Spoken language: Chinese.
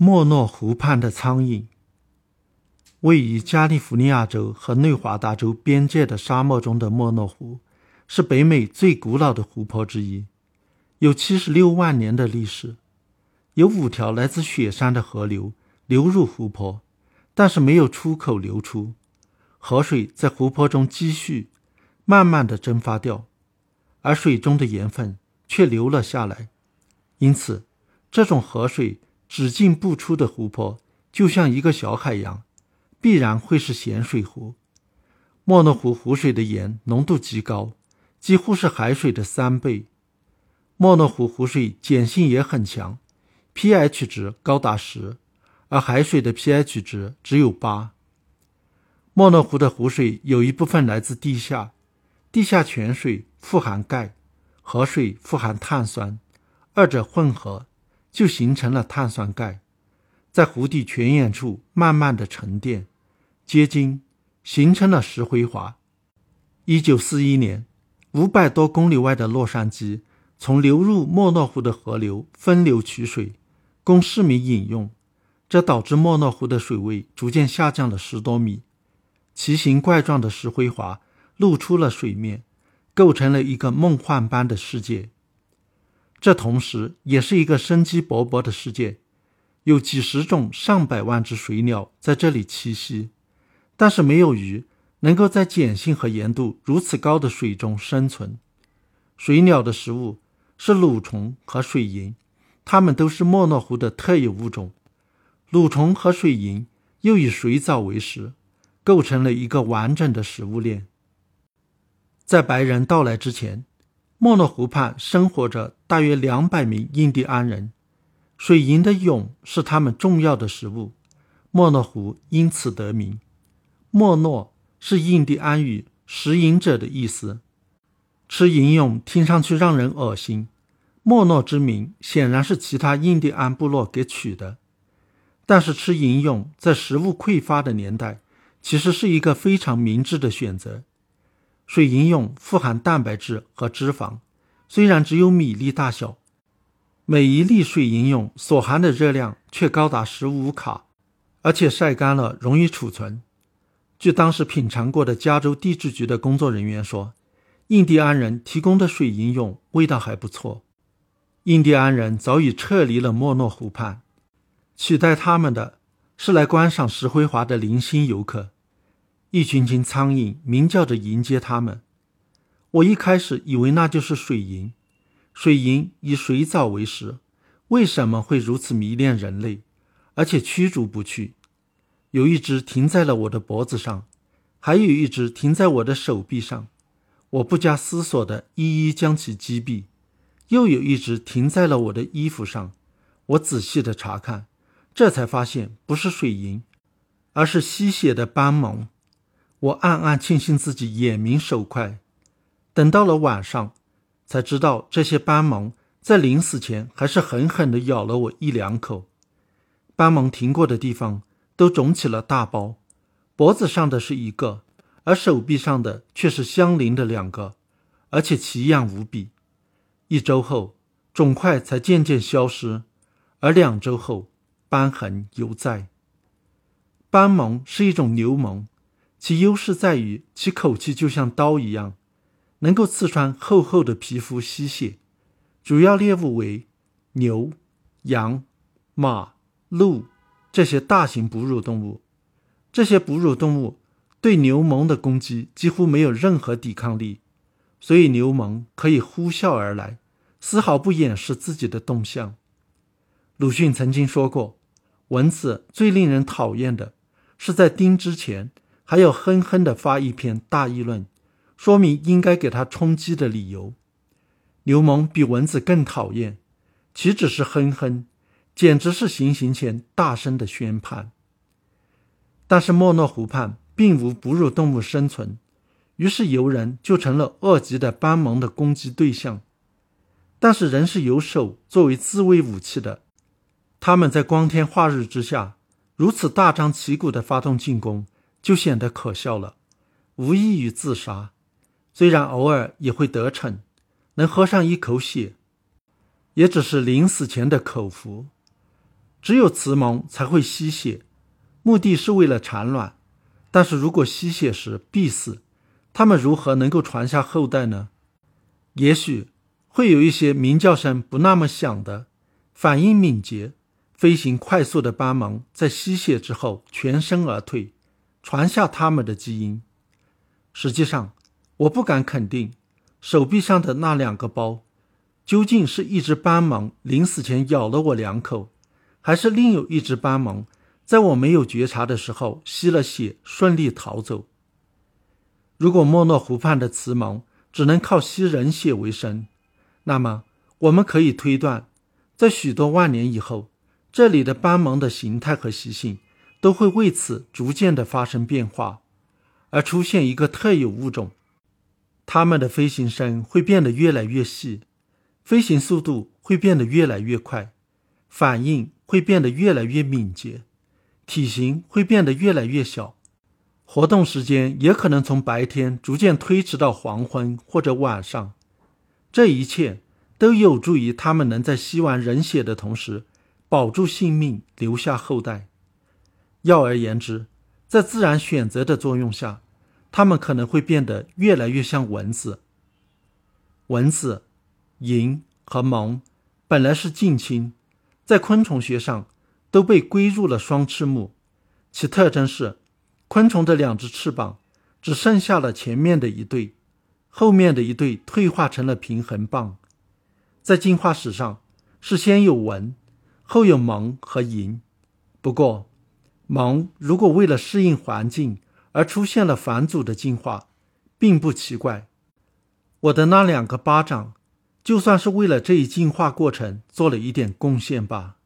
莫诺湖畔的苍蝇。位于加利福尼亚州和内华达州边界的沙漠中的莫诺湖，是北美最古老的湖泊之一，有七十六万年的历史。有五条来自雪山的河流流入湖泊，但是没有出口流出，河水在湖泊中积蓄，慢慢的蒸发掉，而水中的盐分却流了下来。因此，这种河水。只进不出的湖泊，就像一个小海洋，必然会是咸水湖。莫诺湖湖水的盐浓度极高，几乎是海水的三倍。莫诺湖湖水碱性也很强，pH 值高达十，而海水的 pH 值只有八。莫诺湖的湖水有一部分来自地下，地下泉水富含钙，河水富含碳酸，二者混合。就形成了碳酸钙，在湖底泉眼处慢慢的沉淀、结晶，形成了石灰华。一九四一年，五百多公里外的洛杉矶，从流入莫诺湖的河流分流取水，供市民饮用，这导致莫诺湖的水位逐渐下降了十多米，奇形怪状的石灰华露出了水面，构成了一个梦幻般的世界。这同时也是一个生机勃勃的世界，有几十种、上百万只水鸟在这里栖息，但是没有鱼能够在碱性和盐度如此高的水中生存。水鸟的食物是蠕虫和水银，它们都是莫诺湖的特有物种。蠕虫和水银又以水藻为食，构成了一个完整的食物链。在白人到来之前。莫诺湖畔生活着大约两百名印第安人，水银的蛹是他们重要的食物，莫诺湖因此得名。莫诺是印第安语“食银者”的意思，吃银蛹听上去让人恶心。莫诺之名显然是其他印第安部落给取的，但是吃银蛹在食物匮乏的年代，其实是一个非常明智的选择。水银蛹富含蛋白质和脂肪，虽然只有米粒大小，每一粒水银蛹所含的热量却高达十五卡，而且晒干了容易储存。据当时品尝过的加州地质局的工作人员说，印第安人提供的水银蛹味道还不错。印第安人早已撤离了莫诺湖畔，取代他们的是来观赏石灰华的零星游客。一群群苍蝇鸣叫着迎接他们。我一开始以为那就是水银，水银以水藻为食，为什么会如此迷恋人类，而且驱逐不去？有一只停在了我的脖子上，还有一只停在我的手臂上。我不加思索地一一将其击毙。又有一只停在了我的衣服上。我仔细地查看，这才发现不是水银，而是吸血的斑蒙。我暗暗庆幸自己眼明手快，等到了晚上，才知道这些斑蒙在临死前还是狠狠地咬了我一两口。斑蒙停过的地方都肿起了大包，脖子上的是一个，而手臂上的却是相邻的两个，而且奇痒无比。一周后，肿块才渐渐消失，而两周后，斑痕犹在。斑蒙是一种牛虻。其优势在于其口气就像刀一样，能够刺穿厚厚的皮肤吸血。主要猎物为牛、羊、马、鹿这些大型哺乳动物。这些哺乳动物对牛虻的攻击几乎没有任何抵抗力，所以牛虻可以呼啸而来，丝毫不掩饰自己的动向。鲁迅曾经说过，蚊子最令人讨厌的是在叮之前。还要哼哼地发一篇大议论，说明应该给他充饥的理由。牛虻比蚊子更讨厌，岂止是哼哼，简直是行刑前大声的宣判。但是莫诺湖畔并无哺乳动物生存，于是游人就成了恶极的斑蒙的攻击对象。但是人是有手作为自卫武器的，他们在光天化日之下如此大张旗鼓地发动进攻。就显得可笑了，无异于自杀。虽然偶尔也会得逞，能喝上一口血，也只是临死前的口福。只有雌虻才会吸血，目的是为了产卵。但是如果吸血时必死，它们如何能够传下后代呢？也许会有一些鸣叫声不那么响的、反应敏捷、飞行快速的斑虻，在吸血之后全身而退，传下他们的基因。实际上，我不敢肯定，手臂上的那两个包。究竟是一只斑虻临死前咬了我两口，还是另有一只斑虻在我没有觉察的时候吸了血，顺利逃走？如果莫诺湖畔的雌虻只能靠吸人血为生，那么我们可以推断，在许多万年以后，这里的斑虻的形态和习性都会为此逐渐的发生变化，而出现一个特有物种，它们的飞行声会变得越来越细。飞行速度会变得越来越快，反应会变得越来越敏捷，体型会变得越来越小，活动时间也可能从白天逐渐推迟到黄昏或者晚上。这一切都有助于它们能在吸完人血的同时保住性命，留下后代。要而言之，在自然选择的作用下，它们可能会变得越来越像蚊子。蚊子。蝇和虻本来是近亲，在昆虫学上都被归入了双翅目，其特征是昆虫的两只翅膀只剩下了前面的一对，后面的一对退化成了平衡棒。在进化史上是先有蚊，后有虻和蝇。不过，萌如果为了适应环境而出现了反祖的进化，并不奇怪。我的那两个巴掌。就算是为了这一进化过程做了一点贡献吧。